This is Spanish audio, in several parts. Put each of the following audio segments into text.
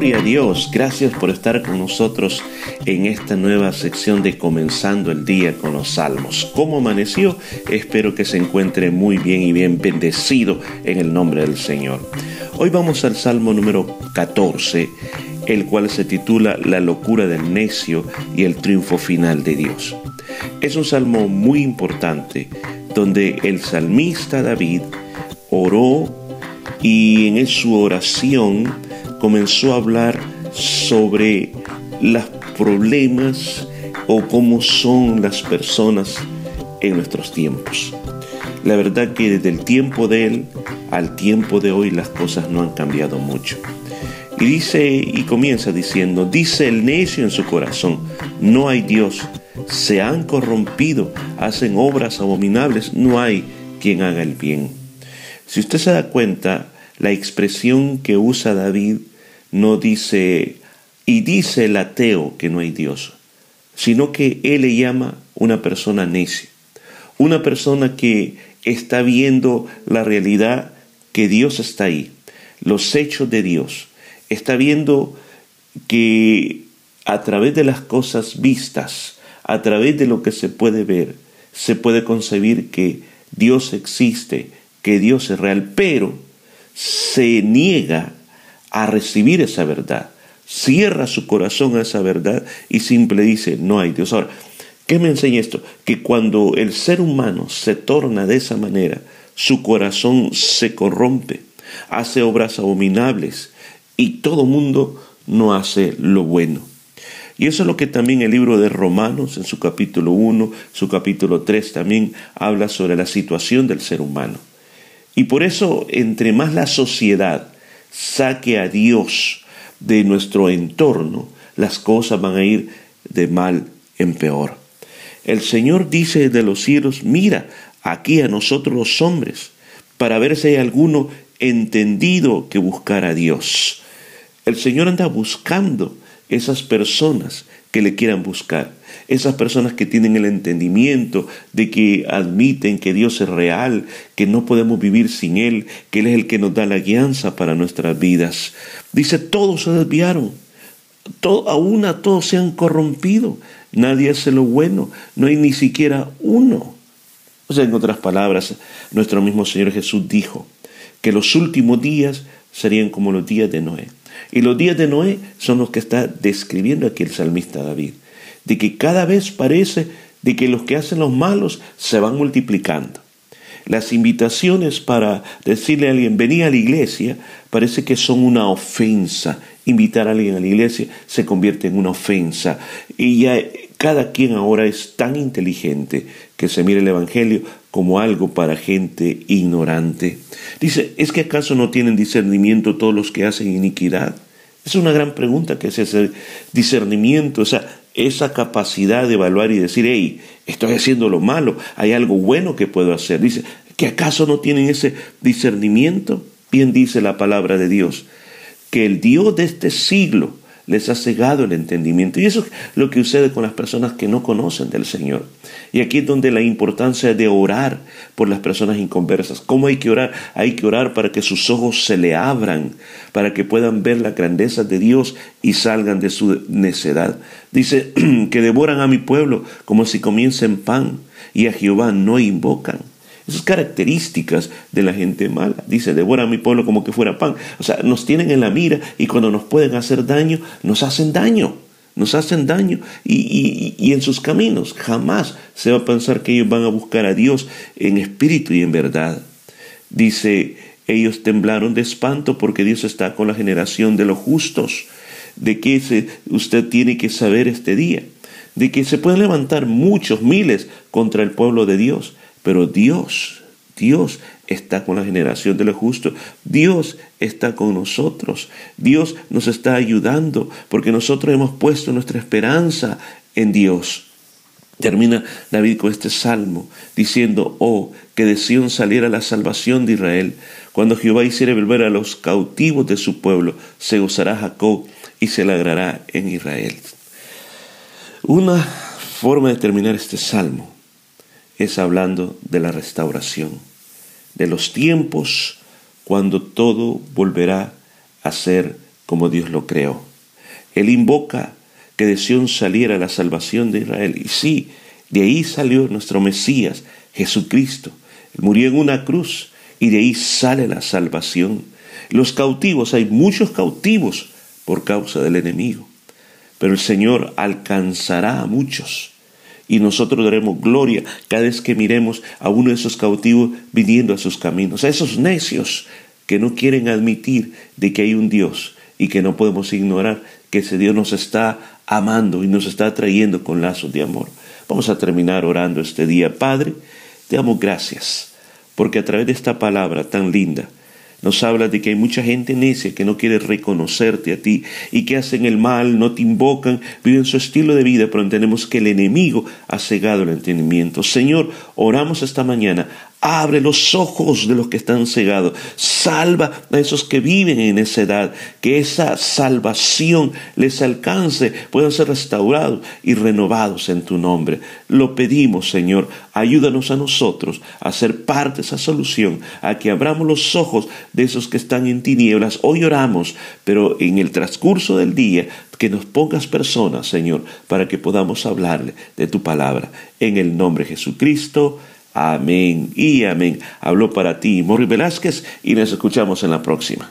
Gloria a Dios, gracias por estar con nosotros en esta nueva sección de Comenzando el Día con los Salmos. ¿Cómo amaneció? Espero que se encuentre muy bien y bien bendecido en el nombre del Señor. Hoy vamos al Salmo número 14, el cual se titula La locura del necio y el triunfo final de Dios. Es un salmo muy importante donde el salmista David oró y en su oración comenzó a hablar sobre los problemas o cómo son las personas en nuestros tiempos. La verdad que desde el tiempo de él al tiempo de hoy las cosas no han cambiado mucho. Y dice y comienza diciendo, dice el necio en su corazón, no hay Dios, se han corrompido, hacen obras abominables, no hay quien haga el bien. Si usted se da cuenta, la expresión que usa David no dice, y dice el ateo que no hay Dios, sino que él le llama una persona necia, una persona que está viendo la realidad que Dios está ahí, los hechos de Dios, está viendo que a través de las cosas vistas, a través de lo que se puede ver, se puede concebir que Dios existe, que Dios es real, pero se niega a recibir esa verdad. Cierra su corazón a esa verdad y simple dice, no hay Dios. Ahora, ¿qué me enseña esto? Que cuando el ser humano se torna de esa manera, su corazón se corrompe, hace obras abominables y todo mundo no hace lo bueno. Y eso es lo que también el libro de Romanos, en su capítulo 1, su capítulo 3, también habla sobre la situación del ser humano. Y por eso, entre más la sociedad saque a Dios de nuestro entorno, las cosas van a ir de mal en peor. El Señor dice de los cielos, mira aquí a nosotros los hombres, para ver si hay alguno entendido que buscar a Dios. El Señor anda buscando esas personas que le quieran buscar, esas personas que tienen el entendimiento de que admiten que Dios es real, que no podemos vivir sin Él, que Él es el que nos da la guianza para nuestras vidas. Dice, todos se desviaron, aún a todos se han corrompido, nadie hace lo bueno, no hay ni siquiera uno. O sea, en otras palabras, nuestro mismo Señor Jesús dijo que los últimos días serían como los días de Noé. Y los días de Noé son los que está describiendo aquí el salmista David, de que cada vez parece de que los que hacen los malos se van multiplicando. Las invitaciones para decirle a alguien, vení a la iglesia, parece que son una ofensa. Invitar a alguien a la iglesia se convierte en una ofensa. Y ya cada quien ahora es tan inteligente que se mire el Evangelio como algo para gente ignorante. Dice, ¿es que acaso no tienen discernimiento todos los que hacen iniquidad? Es una gran pregunta que es ese discernimiento, o sea, esa capacidad de evaluar y decir, hey, estoy haciendo lo malo, hay algo bueno que puedo hacer. Dice, ¿que acaso no tienen ese discernimiento? Bien dice la palabra de Dios, que el Dios de este siglo les ha cegado el entendimiento. Y eso es lo que sucede con las personas que no conocen del Señor. Y aquí es donde la importancia de orar por las personas inconversas. ¿Cómo hay que orar? Hay que orar para que sus ojos se le abran, para que puedan ver la grandeza de Dios y salgan de su necedad. Dice que devoran a mi pueblo como si comienzen pan y a Jehová no invocan. Esas características de la gente mala. Dice, devora a mi pueblo como que fuera pan. O sea, nos tienen en la mira y cuando nos pueden hacer daño, nos hacen daño. Nos hacen daño y, y en sus caminos jamás se va a pensar que ellos van a buscar a Dios en espíritu y en verdad. Dice, ellos temblaron de espanto porque Dios está con la generación de los justos. De que usted tiene que saber este día. De que se pueden levantar muchos, miles contra el pueblo de Dios pero Dios, Dios está con la generación de los justos. Dios está con nosotros. Dios nos está ayudando porque nosotros hemos puesto nuestra esperanza en Dios. Termina David con este salmo diciendo, oh, que de Sión saliera la salvación de Israel. Cuando Jehová hiciere volver a los cautivos de su pueblo, se gozará Jacob y se alegrará en Israel. Una forma de terminar este salmo es hablando de la restauración, de los tiempos cuando todo volverá a ser como Dios lo creó. Él invoca que de Sion saliera la salvación de Israel. Y sí, de ahí salió nuestro Mesías, Jesucristo. Él murió en una cruz y de ahí sale la salvación. Los cautivos, hay muchos cautivos por causa del enemigo. Pero el Señor alcanzará a muchos. Y nosotros daremos gloria cada vez que miremos a uno de esos cautivos viniendo a sus caminos, a esos necios que no quieren admitir de que hay un Dios y que no podemos ignorar que ese Dios nos está amando y nos está atrayendo con lazos de amor. Vamos a terminar orando este día. Padre, te damos gracias, porque a través de esta palabra tan linda, nos habla de que hay mucha gente necia que no quiere reconocerte a ti y que hacen el mal, no te invocan, viven su estilo de vida, pero entendemos que el enemigo ha cegado el entendimiento. Señor, oramos esta mañana, Abre los ojos de los que están cegados. Salva a esos que viven en esa edad. Que esa salvación les alcance, puedan ser restaurados y renovados en tu nombre. Lo pedimos, Señor. Ayúdanos a nosotros a ser parte de esa solución, a que abramos los ojos de esos que están en tinieblas. Hoy oramos, pero en el transcurso del día que nos pongas personas, Señor, para que podamos hablarle de tu palabra. En el nombre de Jesucristo. Amén y amén. Habló para ti Morri Velázquez y nos escuchamos en la próxima.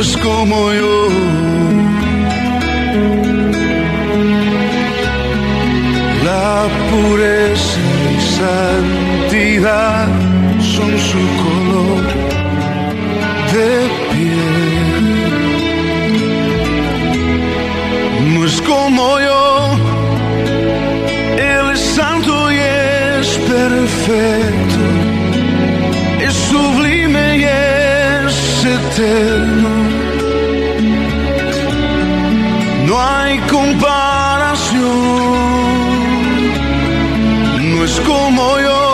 es como yo. La pureza y santidad son su color de piel. No es como yo, Él es santo y es perfecto, es sublime y es eterno. Comparación. No es como yo.